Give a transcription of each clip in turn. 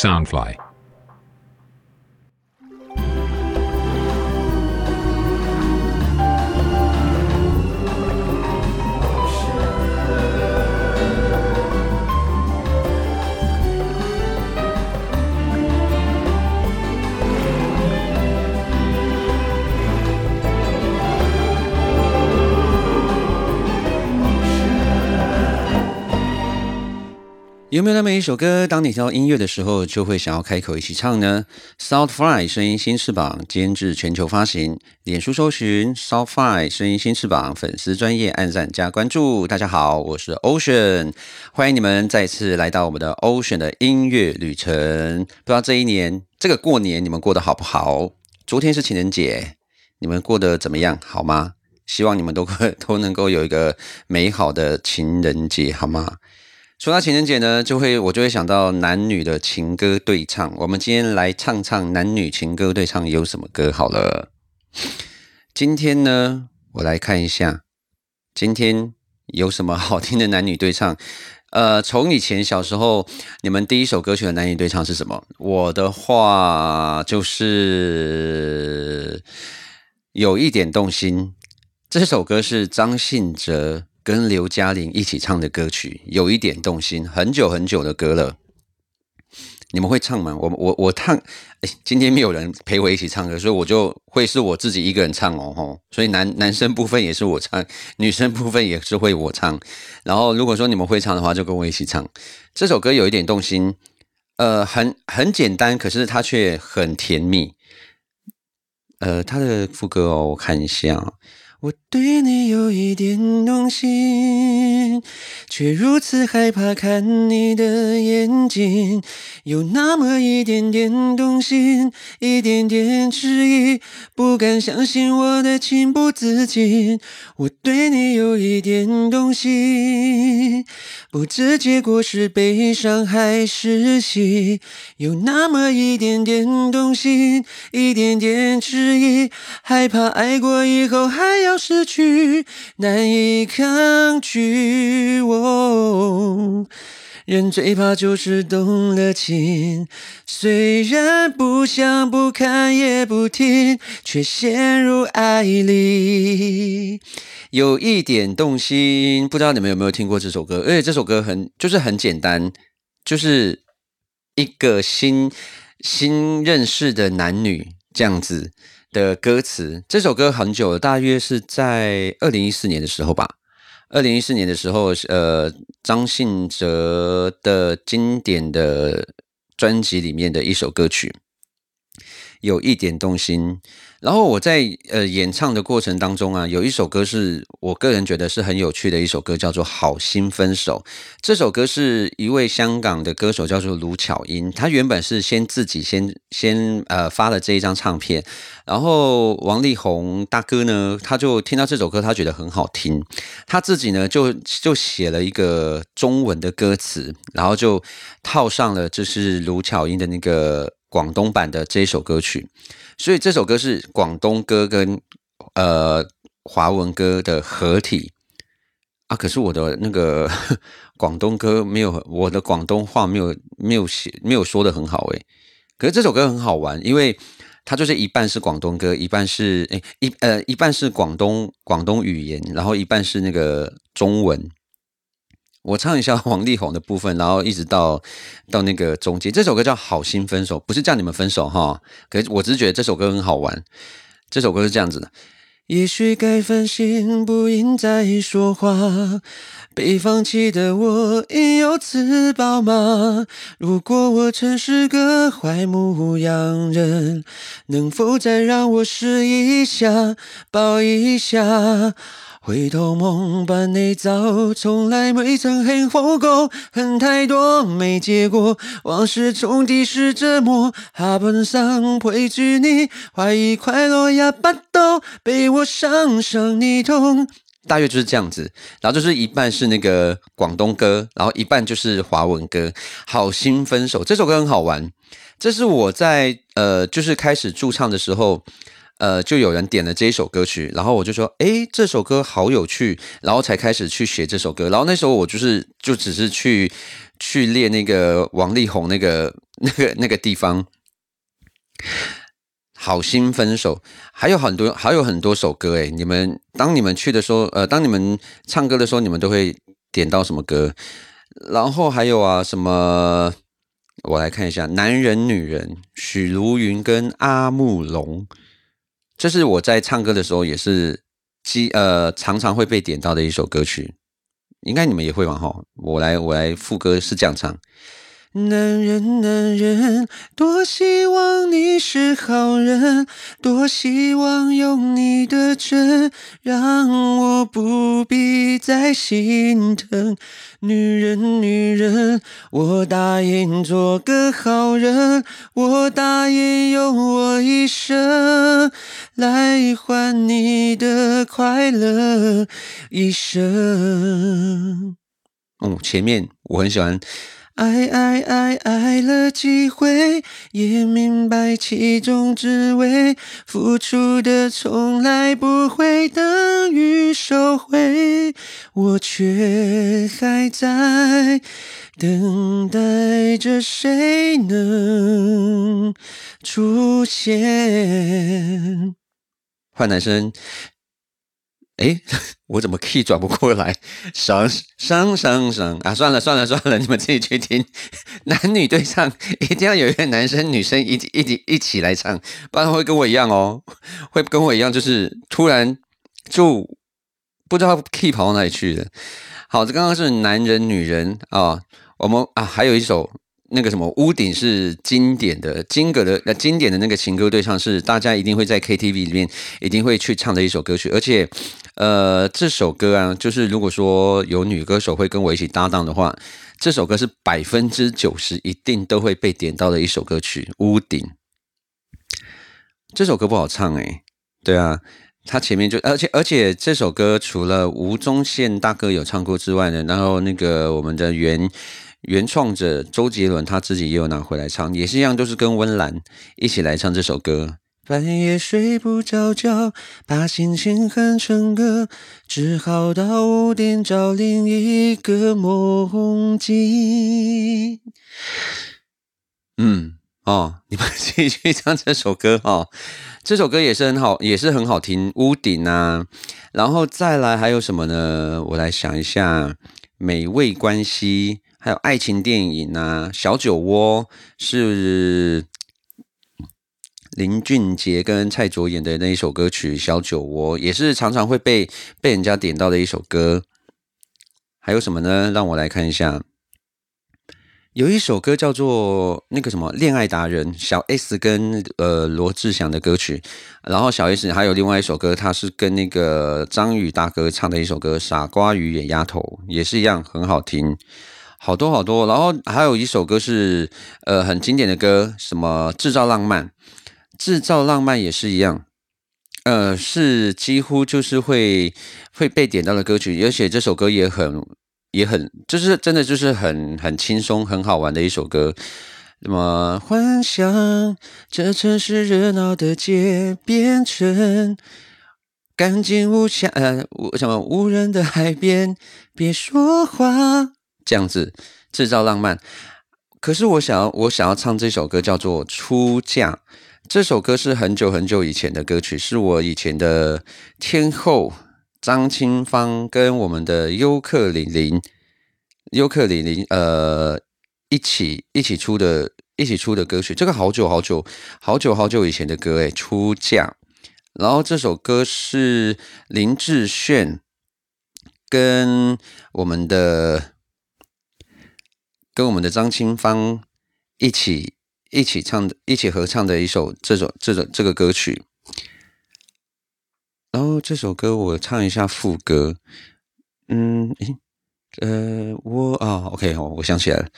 Soundfly。有没有那么一首歌，当你听到音乐的时候，就会想要开口一起唱呢？Soundfly 声音新翅膀监制全球发行，脸书搜寻 Soundfly 声音新翅膀粉丝专业按赞加关注。大家好，我是 Ocean，欢迎你们再次来到我们的 Ocean 的音乐旅程。不知道这一年这个过年你们过得好不好？昨天是情人节，你们过得怎么样？好吗？希望你们都 都能够有一个美好的情人节，好吗？说到情人节呢，就会我就会想到男女的情歌对唱。我们今天来唱唱男女情歌对唱有什么歌好了。今天呢，我来看一下今天有什么好听的男女对唱。呃，从以前小时候，你们第一首歌曲的男女对唱是什么？我的话就是有一点动心。这首歌是张信哲。跟刘嘉玲一起唱的歌曲有一点动心，很久很久的歌了。你们会唱吗？我我我唱，哎，今天没有人陪我一起唱歌，所以我就会是我自己一个人唱哦吼。所以男男生部分也是我唱，女生部分也是会我唱。然后如果说你们会唱的话，就跟我一起唱。这首歌有一点动心，呃，很很简单，可是它却很甜蜜。呃，它的副歌哦，我看一下。我对你有一点动心，却如此害怕看你的眼睛，有那么一点点动心，一点点迟疑，不敢相信我的情不自禁。我对你有一点动心，不知结果是悲伤还是喜，有那么一点点动心，一点点迟疑，害怕爱过以后还要。失去，难以抗拒。我哦，人最怕就是动了情，虽然不想、不看、也不听，却陷入爱里，有一点动心。不知道你们有没有听过这首歌？而且这首歌很，就是很简单，就是一个新新认识的男女这样子。的歌词，这首歌很久了，大约是在二零一四年的时候吧。二零一四年的时候，呃，张信哲的经典的专辑里面的一首歌曲，有一点动心。然后我在呃演唱的过程当中啊，有一首歌是我个人觉得是很有趣的一首歌，叫做《好心分手》。这首歌是一位香港的歌手叫做卢巧音，他原本是先自己先先呃发了这一张唱片，然后王力宏大哥呢，他就听到这首歌，他觉得很好听，他自己呢就就写了一个中文的歌词，然后就套上了就是卢巧音的那个广东版的这一首歌曲。所以这首歌是广东歌跟呃华文歌的合体啊，可是我的那个 广东歌没有，我的广东话没有没有写没有说的很好诶。可是这首歌很好玩，因为它就是一半是广东歌，一半是诶一呃一半是广东广东语言，然后一半是那个中文。我唱一下 王力宏的部分，然后一直到到那个中间。这首歌叫《好心分手》，不是叫你们分手哈。可是我只是觉得这首歌很好玩。这首歌是这样子的：也许该反省，不应再说话。被放弃的我应有自保吗？如果我曾是个坏牧羊人，能否再让我试一下，抱一下？回头梦般内早，从来未曾恨后果，恨太多没结果，往事重提是折磨。下半生陪住你，怀疑快乐也不多，被我伤伤你痛。大约就是这样子，然后就是一半是那个广东歌，然后一半就是华文歌。好心分手这首歌很好玩，这是我在呃就是开始驻唱的时候。呃，就有人点了这一首歌曲，然后我就说，诶，这首歌好有趣，然后才开始去学这首歌。然后那时候我就是就只是去去练那个王力宏那个那个 那个地方，好心分手，还有很多还有很多首歌诶，你们当你们去的时候，呃，当你们唱歌的时候，你们都会点到什么歌？然后还有啊，什么？我来看一下，男人女人，许茹芸跟阿木龙。这是我在唱歌的时候也是基呃常常会被点到的一首歌曲，应该你们也会吧？哈，我来我来副歌是这样唱。男人，男人，多希望你是好人，多希望用你的真，让我不必再心疼。女人，女人，我答应做个好人，我答应用我一生来换你的快乐一生。哦，前面我很喜欢。爱爱爱爱了几回，也明白其中滋味。付出的从来不会等于收回，我却还在等待着谁能出现。换男生。哎，我怎么 key 转不过来？上上上上啊！算了算了算了，你们自己去听。男女对唱，一定要有一个男生女生一一起一起来唱，不然会跟我一样哦，会跟我一样，就是突然就不知道 key 跑到哪里去了。好，这刚刚是男人女人啊，我们啊还有一首。那个什么屋顶是经典的金格的那经典的那个情歌对唱是大家一定会在 KTV 里面一定会去唱的一首歌曲，而且呃这首歌啊，就是如果说有女歌手会跟我一起搭档的话，这首歌是百分之九十一定都会被点到的一首歌曲。屋顶这首歌不好唱诶，对啊，它前面就而且而且这首歌除了吴宗宪大哥有唱过之外呢，然后那个我们的原。原创者周杰伦他自己也有拿回来唱，也是一样，都是跟温岚一起来唱这首歌。半夜睡不着觉，把心情哼成歌，只好到屋顶找另一个梦境。嗯，哦，你们继续唱这首歌哦，这首歌也是很好，也是很好听。屋顶啊，然后再来还有什么呢？我来想一下，美味关系。还有爱情电影啊，《小酒窝》是林俊杰跟蔡卓演的那一首歌曲，《小酒窝》也是常常会被被人家点到的一首歌。还有什么呢？让我来看一下，有一首歌叫做那个什么《恋爱达人》，小 S 跟呃罗志祥的歌曲。然后小 S 还有另外一首歌，他是跟那个张宇大哥唱的一首歌《傻瓜与野丫头》，也是一样很好听。好多好多，然后还有一首歌是呃很经典的歌，什么制造浪漫，制造浪漫也是一样，呃是几乎就是会会被点到的歌曲，而且这首歌也很也很就是真的就是很很轻松很好玩的一首歌。那么幻想这城市热闹的街变成干净无瑕呃无什么无人的海边，别说话。这样子制造浪漫，可是我想要我想要唱这首歌叫做《出嫁》。这首歌是很久很久以前的歌曲，是我以前的天后张清芳跟我们的尤克里里尤克里里呃一起一起出的一起出的歌曲。这个好久好久好久好久以前的歌诶，《出嫁》。然后这首歌是林志炫跟我们的。跟我们的张清芳一起一起唱的，一起合唱的一首这首这首这个歌曲。然后这首歌我唱一下副歌。嗯，诶呃，我啊，OK 哦，我想起来了，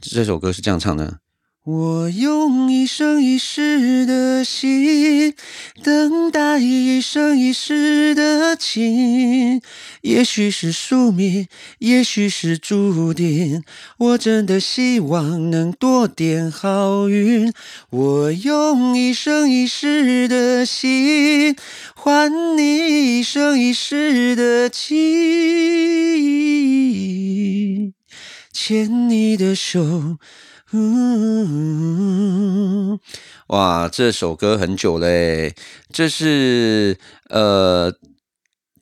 这首歌是这样唱的：我用一生一世的心，等待一生一世的情。也许是宿命，也许是注定。我真的希望能多点好运。我用一生一世的心，换你一生一世的情。牵你的手。嗯，哇，这首歌很久嘞，这是呃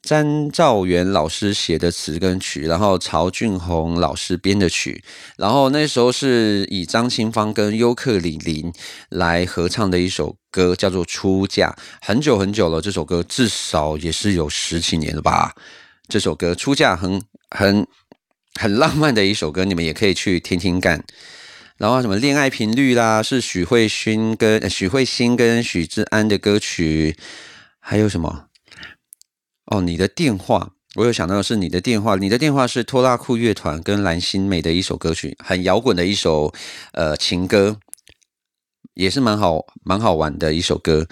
詹兆元老师写的词跟曲，然后曹俊宏老师编的曲，然后那时候是以张清芳跟尤克里里来合唱的一首歌，叫做《出嫁》，很久很久了，这首歌至少也是有十几年了吧。这首歌《出嫁》很很很浪漫的一首歌，你们也可以去听听看。然后什么恋爱频率啦，是许慧勋跟许慧欣跟许志安的歌曲，还有什么？哦，你的电话，我有想到的是你的电话，你的电话是拖拉库乐团跟蓝心美的一首歌曲，很摇滚的一首呃情歌，也是蛮好蛮好玩的一首歌。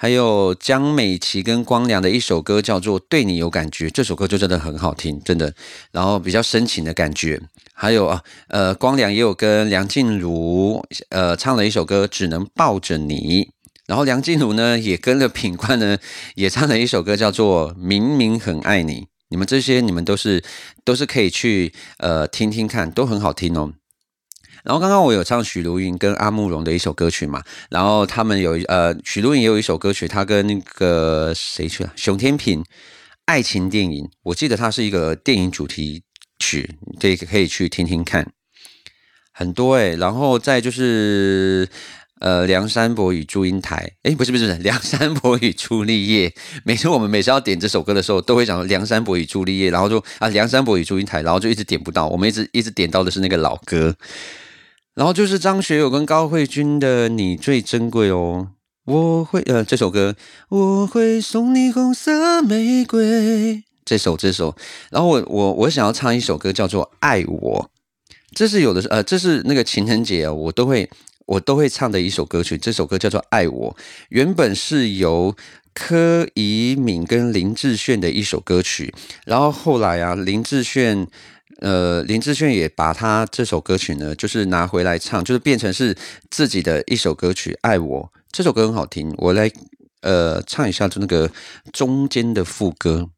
还有江美琪跟光良的一首歌叫做《对你有感觉》，这首歌就真的很好听，真的。然后比较深情的感觉。还有啊，呃，光良也有跟梁静茹呃唱了一首歌《只能抱着你》。然后梁静茹呢也跟了品冠呢也唱了一首歌叫做《明明很爱你》。你们这些你们都是都是可以去呃听听看，都很好听哦。然后刚刚我有唱许茹芸跟阿慕容的一首歌曲嘛，然后他们有呃许茹芸也有一首歌曲，他跟那个谁去了？熊天平爱情电影，我记得它是一个电影主题曲，这个可以去听听看，很多哎。然后再就是呃梁山伯与祝英台，哎不是不是 梁山伯与朱丽叶，每次我们每次要点这首歌的时候，都会讲梁山伯与朱丽叶，然后就啊梁山伯与祝英台，然后就一直点不到，我们一直一直点到的是那个老歌。然后就是张学友跟高慧君的《你最珍贵》哦，我会呃这首歌，我会送你红色玫瑰。这首这首，然后我我我想要唱一首歌叫做《爱我》，这是有的呃这是那个情人节啊，我都会我都会唱的一首歌曲。这首歌叫做《爱我》，原本是由柯以敏跟林志炫的一首歌曲，然后后来啊林志炫。呃，林志炫也把他这首歌曲呢，就是拿回来唱，就是变成是自己的一首歌曲《爱我》。这首歌很好听，我来呃唱一下，就那个中间的副歌。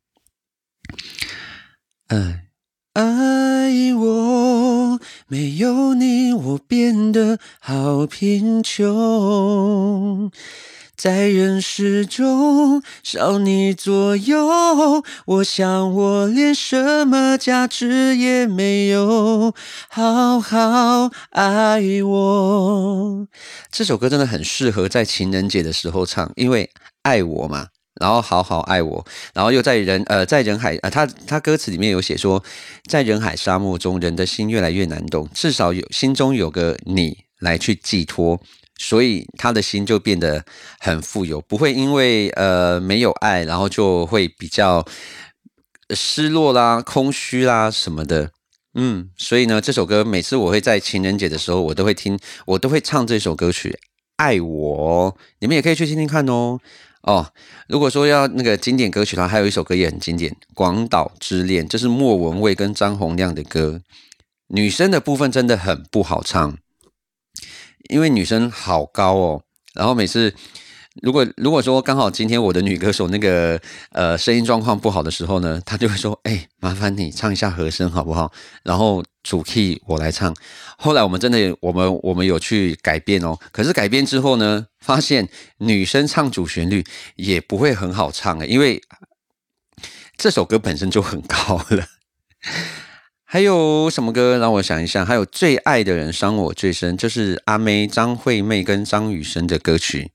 爱爱我，没有你，我变得好贫穷。在人世中少你左右，我想我连什么价值也没有。好好爱我，这首歌真的很适合在情人节的时候唱，因为爱我嘛，然后好好爱我，然后又在人呃在人海呃他他歌词里面有写说，在人海沙漠中，人的心越来越难懂，至少有心中有个你来去寄托。所以他的心就变得很富有，不会因为呃没有爱，然后就会比较失落啦、空虚啦什么的。嗯，所以呢，这首歌每次我会在情人节的时候，我都会听，我都会唱这首歌曲《爱我》，你们也可以去听听看哦。哦，如果说要那个经典歌曲的话，还有一首歌也很经典，《广岛之恋》，这是莫文蔚跟张洪亮的歌，女生的部分真的很不好唱。因为女生好高哦，然后每次如果如果说刚好今天我的女歌手那个呃声音状况不好的时候呢，她就会说：“哎，麻烦你唱一下和声好不好？”然后主 key 我来唱。后来我们真的我们我们有去改变哦，可是改变之后呢，发现女生唱主旋律也不会很好唱啊，因为这首歌本身就很高了。还有什么歌？让我想一下。还有最爱的人伤我最深，就是阿妹、张惠妹跟张雨生的歌曲。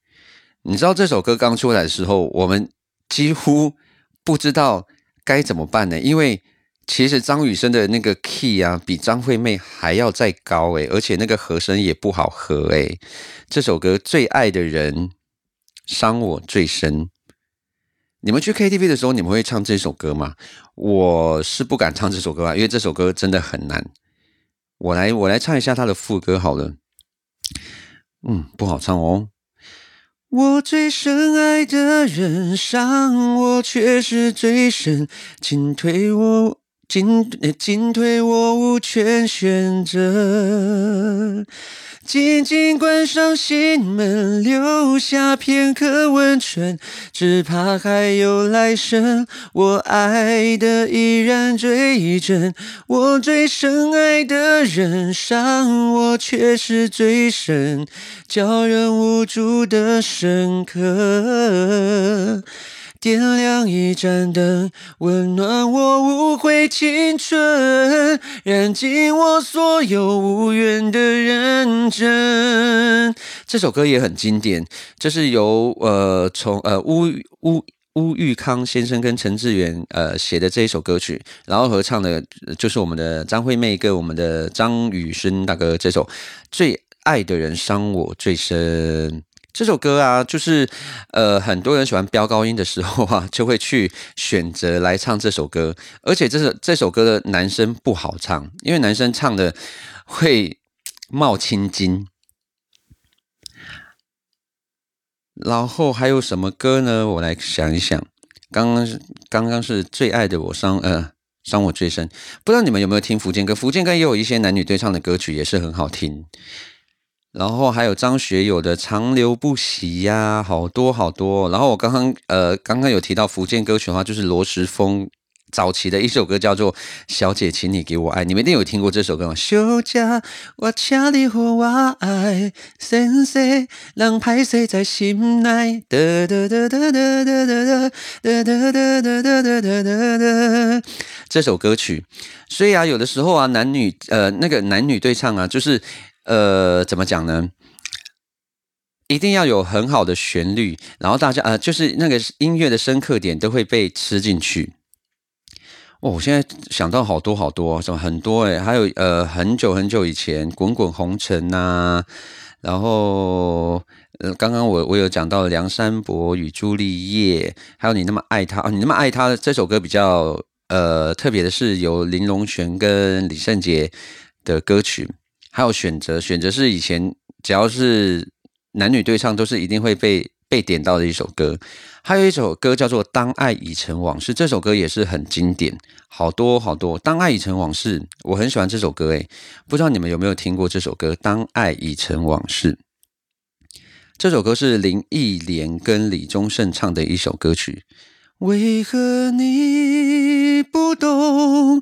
你知道这首歌刚出来的时候，我们几乎不知道该怎么办呢？因为其实张雨生的那个 key 啊，比张惠妹还要再高诶，而且那个和声也不好和诶。这首歌最爱的人伤我最深。你们去 KTV 的时候，你们会唱这首歌吗？我是不敢唱这首歌啊，因为这首歌真的很难。我来，我来唱一下它的副歌好了。嗯，不好唱哦。我最深爱的人伤我却是最深，进退我进进退我无权选择。紧紧关上心门，留下片刻温存，只怕还有来生，我爱的依然最真。我最深爱的人，伤我却是最深，叫人无助的深刻。点亮一盏灯，温暖我无悔青春，燃尽我所有无怨的认真。这首歌也很经典，这是由呃从呃乌乌乌玉康先生跟陈志远呃写的这一首歌曲，然后合唱的就是我们的张惠妹跟我们的张雨生大哥这首《最爱的人伤我最深》。这首歌啊，就是呃，很多人喜欢飙高音的时候啊，就会去选择来唱这首歌。而且这首这首歌的男生不好唱，因为男生唱的会冒青筋。然后还有什么歌呢？我来想一想。刚刚是刚刚是最爱的我伤呃伤我最深。不知道你们有没有听福建歌？福建歌也有一些男女对唱的歌曲，也是很好听。然后还有张学友的《长流不息》呀，好多好多。然后我刚刚呃刚刚有提到福建歌曲的话，就是罗时丰早期的一首歌叫做《小姐，请你给我爱》，你们一定有听过这首歌吗？小姐，我请你和我爱，生死让拍摄在心内。哒哒哒哒哒哒哒哒哒哒哒哒哒哒哒哒。这首歌曲，所以啊，有的时候啊，男女呃那个男女对唱啊，就是。呃，怎么讲呢？一定要有很好的旋律，然后大家呃，就是那个音乐的深刻点都会被吃进去。哦，我现在想到好多好多，什么很多哎，还有呃，很久很久以前，《滚滚红尘》呐，然后呃，刚刚我我有讲到《梁山伯与朱丽叶》，还有你那么爱他，你那么爱他这首歌比较呃特别的是由林隆璇跟李圣杰的歌曲。还有选择，选择是以前只要是男女对唱都是一定会被被点到的一首歌。还有一首歌叫做《当爱已成往事》，这首歌也是很经典，好多好多。《当爱已成往事》，我很喜欢这首歌，诶，不知道你们有没有听过这首歌《当爱已成往事》？这首歌是林忆莲跟李宗盛唱的一首歌曲。为何你不懂？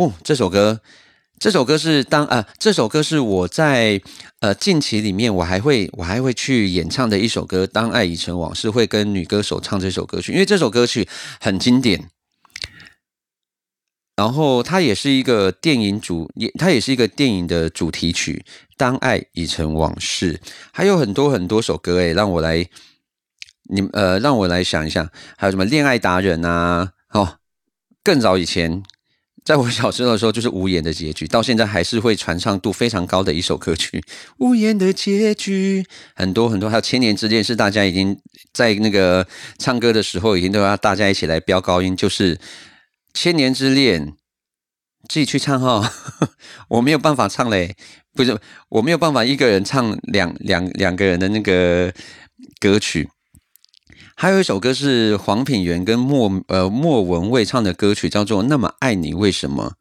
哦，这首歌，这首歌是当啊，这首歌是我在呃近期里面，我还会我还会去演唱的一首歌，《当爱已成往事》，会跟女歌手唱这首歌曲，因为这首歌曲很经典。然后它也是一个电影主，也它也是一个电影的主题曲，《当爱已成往事》，还有很多很多首歌诶，让我来，你呃，让我来想一下，还有什么《恋爱达人》啊，哦，更早以前。在我小时候的时候，就是无言的结局，到现在还是会传唱度非常高的一首歌曲。无言的结局，很多很多，还有千年之恋，是大家已经在那个唱歌的时候，已经都要大家一起来飙高音，就是千年之恋，自己去唱哈，我没有办法唱嘞，不是，我没有办法一个人唱两两两个人的那个歌曲。还有一首歌是黄品源跟莫呃莫文蔚唱的歌曲，叫做《那么爱你为什么》。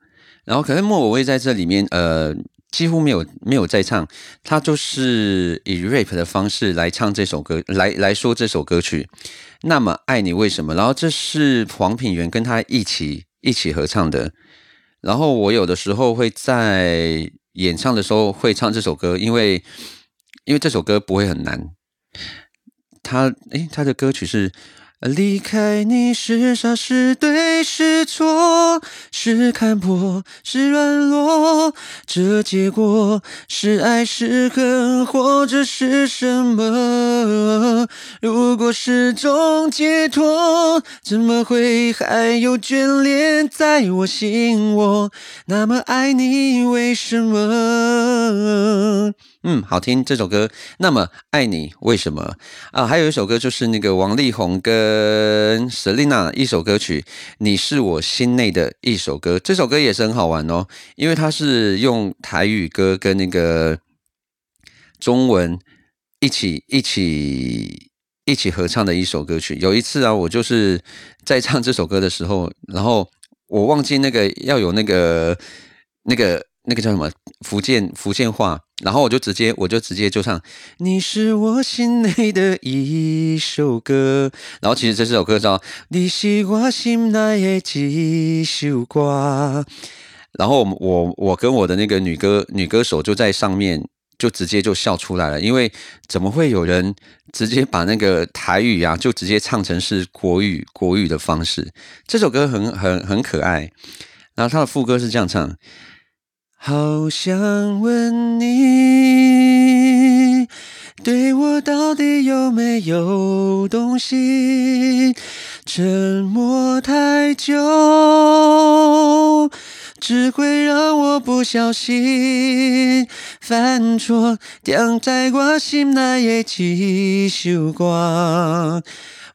然后可是莫文蔚在这里面呃几乎没有没有在唱，他就是以 rap 的方式来唱这首歌，来来说这首歌曲《那么爱你为什么》。然后这是黄品源跟他一起一起合唱的。然后我有的时候会在演唱的时候会唱这首歌，因为因为这首歌不会很难。他诶，他的歌曲是离开你是傻是对是错，是看破是软弱，这结果是爱是恨，或者是什么？如果是种解脱，怎么会还有眷恋在我心窝？那么爱你，为什么？嗯，好听这首歌。那么爱你为什么啊？还有一首歌就是那个王力宏跟 Selina 一首歌曲，你是我心内的一首歌。这首歌也是很好玩哦，因为它是用台语歌跟那个中文一起一起一起合唱的一首歌曲。有一次啊，我就是在唱这首歌的时候，然后我忘记那个要有那个那个那个叫什么福建福建话。然后我就直接，我就直接就唱，你是我心内的一首歌。然后其实这首歌叫你是我心内的一首歌。然后我我跟我的那个女歌女歌手就在上面就直接就笑出来了，因为怎么会有人直接把那个台语啊就直接唱成是国语国语的方式？这首歌很很很可爱。然后它的副歌是这样唱。好想问你，对我到底有没有动心？沉默太久，只会让我不小心犯错，掉在我心内的一首歌。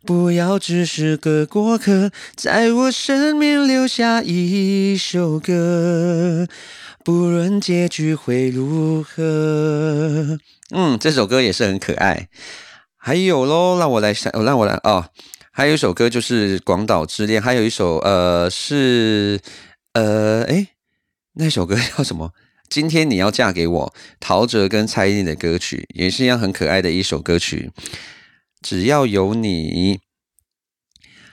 不要只是个过客，在我生命留下一首歌。不论结局会如何，嗯，这首歌也是很可爱。还有喽，让我来想，让我来哦。还有一首歌就是《广岛之恋》，还有一首呃是呃哎，那首歌叫什么？今天你要嫁给我，陶喆跟蔡依林的歌曲，也是一样很可爱的一首歌曲。只要有你，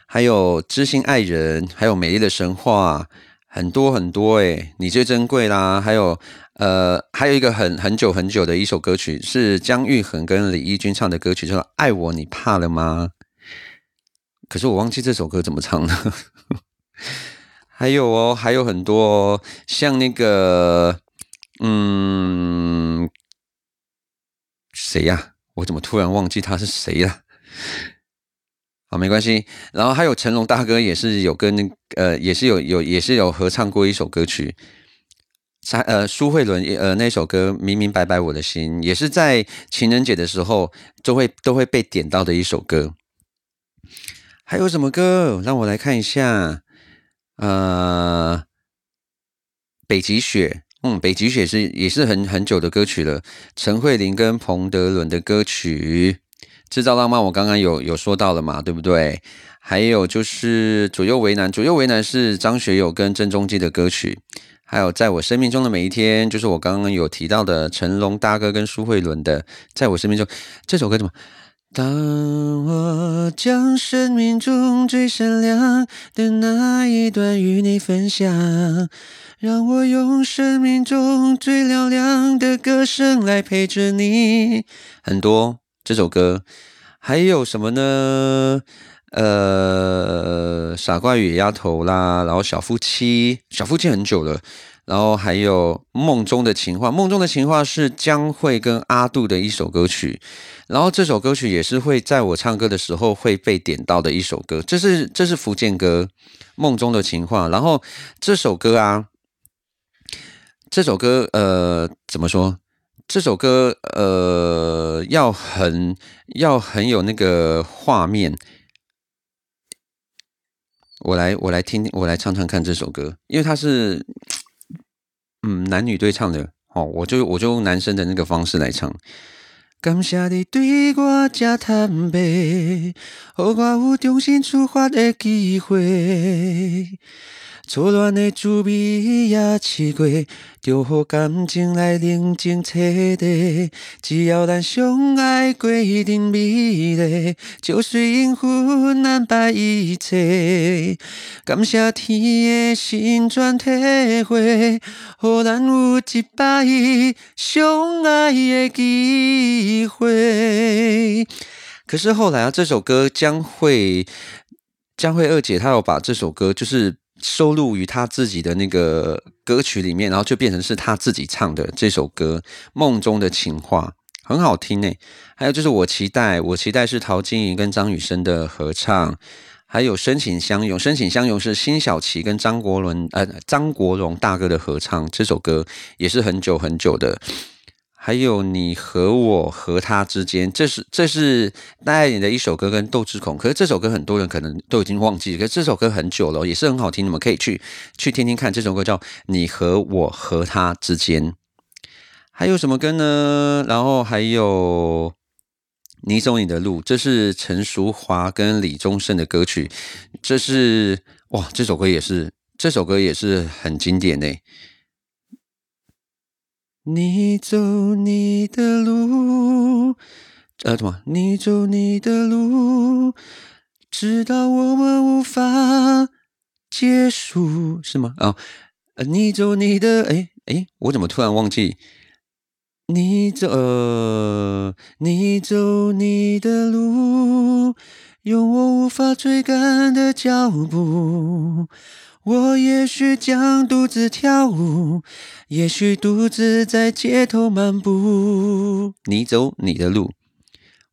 还有知心爱人，还有美丽的神话。很多很多诶，你最珍贵啦！还有呃，还有一个很很久很久的一首歌曲，是姜育恒跟李翊君唱的歌曲，叫《爱我你怕了吗》。可是我忘记这首歌怎么唱了。还有哦，还有很多像那个嗯，谁呀？我怎么突然忘记他是谁了？好，没关系。然后还有成龙大哥也是有跟呃，也是有有也是有合唱过一首歌曲，才呃苏慧伦呃那首歌明明白白我的心，也是在情人节的时候都会都会被点到的一首歌。还有什么歌？让我来看一下。呃，北极雪，嗯，北极雪是也是很很久的歌曲了。陈慧琳跟彭德伦的歌曲。制造浪漫，我刚刚有有说到了嘛，对不对？还有就是左右为难，左右为难是张学友跟郑中基的歌曲。还有在我生命中的每一天，就是我刚刚有提到的成龙大哥跟苏慧伦的，在我生命中这首歌怎么？当我将生命中最闪亮的那一段与你分享，让我用生命中最嘹亮的歌声来陪着你。很多。这首歌还有什么呢？呃，傻瓜与丫头啦，然后小夫妻，小夫妻很久了，然后还有梦中的情话，梦中的情话是江蕙跟阿杜的一首歌曲，然后这首歌曲也是会在我唱歌的时候会被点到的一首歌，这是这是福建歌，梦中的情话，然后这首歌啊，这首歌呃，怎么说？这首歌，呃，要很要很有那个画面。我来，我来听，我来唱唱看这首歌，因为它是，嗯，男女对唱的。哦，我就我就用男生的那个方式来唱。感谢你对我这坦白，让我有重新出发的机会。错乱的滋味也试过，就让感情来冷静彻底。只要咱相爱过一定美丽，就算阴魂难摆一切。感谢天的心转体会，让咱有一摆相爱的机会。可是后来啊，这首歌将会将会二姐她有把这首歌就是。收录于他自己的那个歌曲里面，然后就变成是他自己唱的这首歌《梦中的情话》，很好听呢。还有就是我期待，我期待是陶晶莹跟张雨生的合唱，还有深情相拥，深情相拥是辛晓琪跟张国伦呃张国荣大哥的合唱，这首歌也是很久很久的。还有你和我和他之间，这是这是戴爱玲的一首歌，跟窦智孔。可是这首歌很多人可能都已经忘记，可是这首歌很久了，也是很好听，你们可以去去听听看。这首歌叫《你和我和他之间》。还有什么歌呢？然后还有你走你的路，这是陈淑华跟李宗盛的歌曲。这是哇，这首歌也是这首歌也是很经典的。你走你的路，呃，什么？你走你的路，直到我们无法结束，是吗？啊，你走你的，哎哎，我怎么突然忘记？你走，你走你的路，用我无法追赶的脚步。我也许将独自跳舞，也许独自在街头漫步。你走你的路，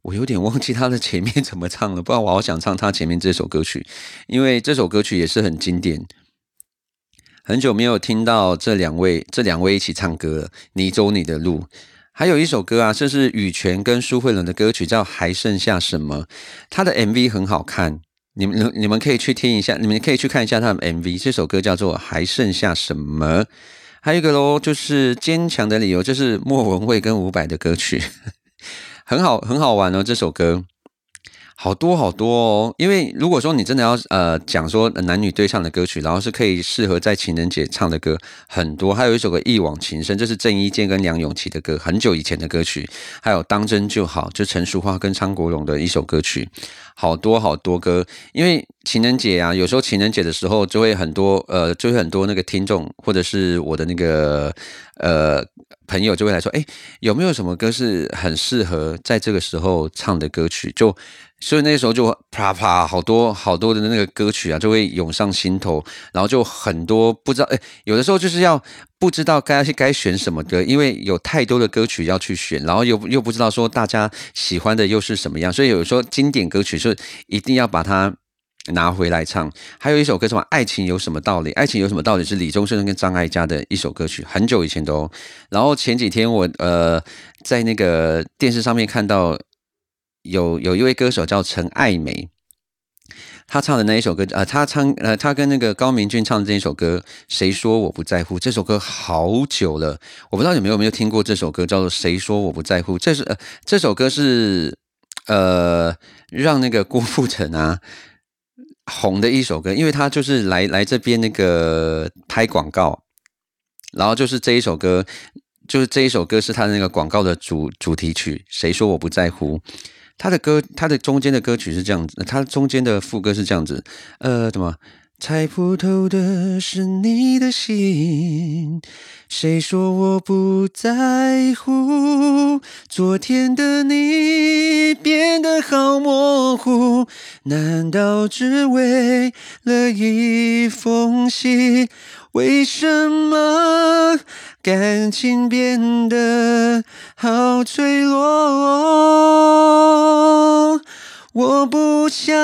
我有点忘记他的前面怎么唱了，不然我好想唱他前面这首歌曲，因为这首歌曲也是很经典。很久没有听到这两位这两位一起唱歌了。你走你的路，还有一首歌啊，这是羽泉跟苏慧伦的歌曲，叫《还剩下什么》，他的 MV 很好看。你们你们可以去听一下，你们可以去看一下他的 MV。这首歌叫做《还剩下什么》，还有一个喽，就是《坚强的理由》，就是莫文蔚跟伍佰的歌曲，很好很好玩哦，这首歌。好多好多哦，因为如果说你真的要呃讲说男女对唱的歌曲，然后是可以适合在情人节唱的歌很多，还有一首歌《一往情深》，这是郑伊健跟梁咏琪的歌，很久以前的歌曲，还有《当真就好》，就陈淑桦跟张国荣的一首歌曲，好多好多歌，因为情人节啊，有时候情人节的时候就会很多呃，就会很多那个听众或者是我的那个呃朋友就会来说，哎，有没有什么歌是很适合在这个时候唱的歌曲？就所以那时候就啪啪好多好多的那个歌曲啊，就会涌上心头，然后就很多不知道哎，有的时候就是要不知道该该选什么歌，因为有太多的歌曲要去选，然后又又不知道说大家喜欢的又是什么样，所以有时候经典歌曲是一定要把它拿回来唱。还有一首歌什么《爱情有什么道理》，《爱情有什么道理》是李宗盛跟张艾嘉的一首歌曲，很久以前都。然后前几天我呃在那个电视上面看到。有有一位歌手叫陈爱梅，他唱的那一首歌，呃，他唱，呃，他跟那个高明俊唱的这一首歌，谁说我不在乎？这首歌好久了，我不知道你们有没有听过这首歌，叫做《谁说我不在乎》。这是呃，这首歌是呃，让那个郭富城啊红的一首歌，因为他就是来来这边那个拍广告，然后就是这一首歌，就是这一首歌是他的那个广告的主主题曲。谁说我不在乎？他的歌，他的中间的歌曲是这样子，他中间的副歌是这样子，呃，怎么猜不透的是你的心？谁说我不在乎？昨天的你变得好模糊，难道只为了一封信？为什么感情变得好脆弱？我不想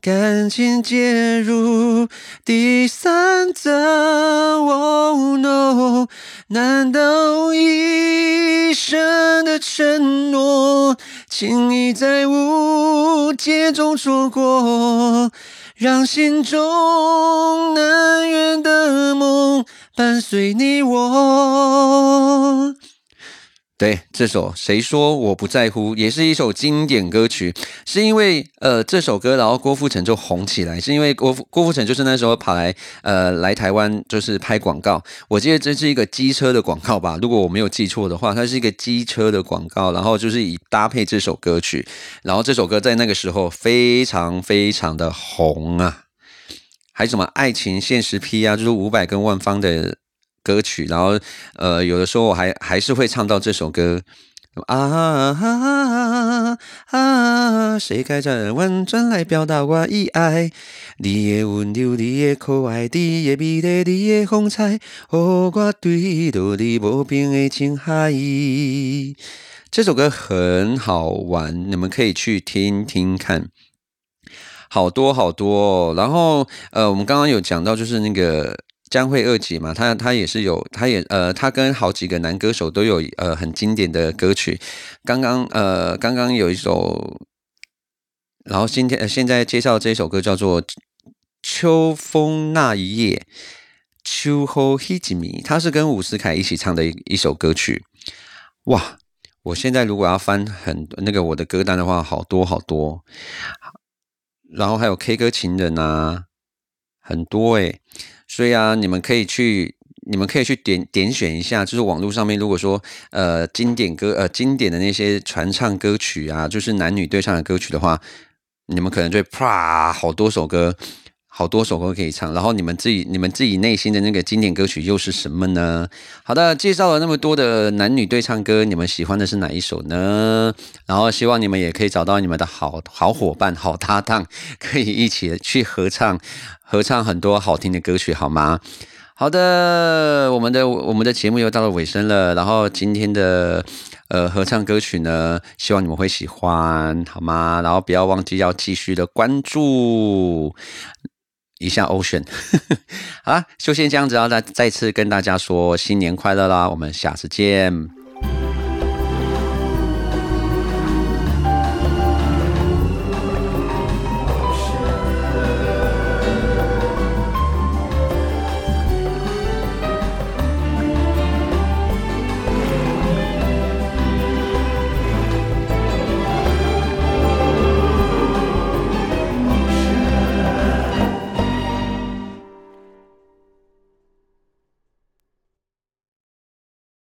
感情介入第三者。Oh no！难道一生的承诺，轻易在误解中错过？让心中难圆的梦伴随你我。对，这首谁说我不在乎，也是一首经典歌曲。是因为呃这首歌，然后郭富城就红起来，是因为郭郭富城就是那时候跑来呃来台湾，就是拍广告。我记得这是一个机车的广告吧，如果我没有记错的话，它是一个机车的广告，然后就是以搭配这首歌曲，然后这首歌在那个时候非常非常的红啊。还什么爱情现实批啊，就是伍佰跟万芳的。歌曲，然后呃，有的时候我还还是会唱到这首歌，啊啊！世界转弯转来表达我意爱，你的温柔，你的可爱，你的美丽，你的风采，予我对到你无边的情海。这首歌很好玩，你们可以去听听看。好多好多，然后呃，我们刚刚有讲到，就是那个江蕙二姐嘛，她她也是有，她也呃，她跟好几个男歌手都有呃很经典的歌曲。刚刚呃，刚刚有一首，然后今天现在介绍这首歌叫做《秋风那一夜》，秋后黑吉米，他是跟伍思凯一起唱的一一首歌曲。哇，我现在如果要翻很那个我的歌单的话，好多好多。然后还有 K 歌情人啊，很多诶。所以啊，你们可以去，你们可以去点点选一下，就是网络上面如果说呃经典歌呃经典的那些传唱歌曲啊，就是男女对唱的歌曲的话，你们可能就会啪好多首歌。好多首歌可以唱，然后你们自己、你们自己内心的那个经典歌曲又是什么呢？好的，介绍了那么多的男女对唱歌，你们喜欢的是哪一首呢？然后希望你们也可以找到你们的好好伙伴、好搭档，可以一起去合唱、合唱很多好听的歌曲，好吗？好的，我们的我们的节目又到了尾声了，然后今天的呃合唱歌曲呢，希望你们会喜欢，好吗？然后不要忘记要继续的关注。一下 Ocean，好啦，就先这样子，啊再再次跟大家说新年快乐啦！我们下次见。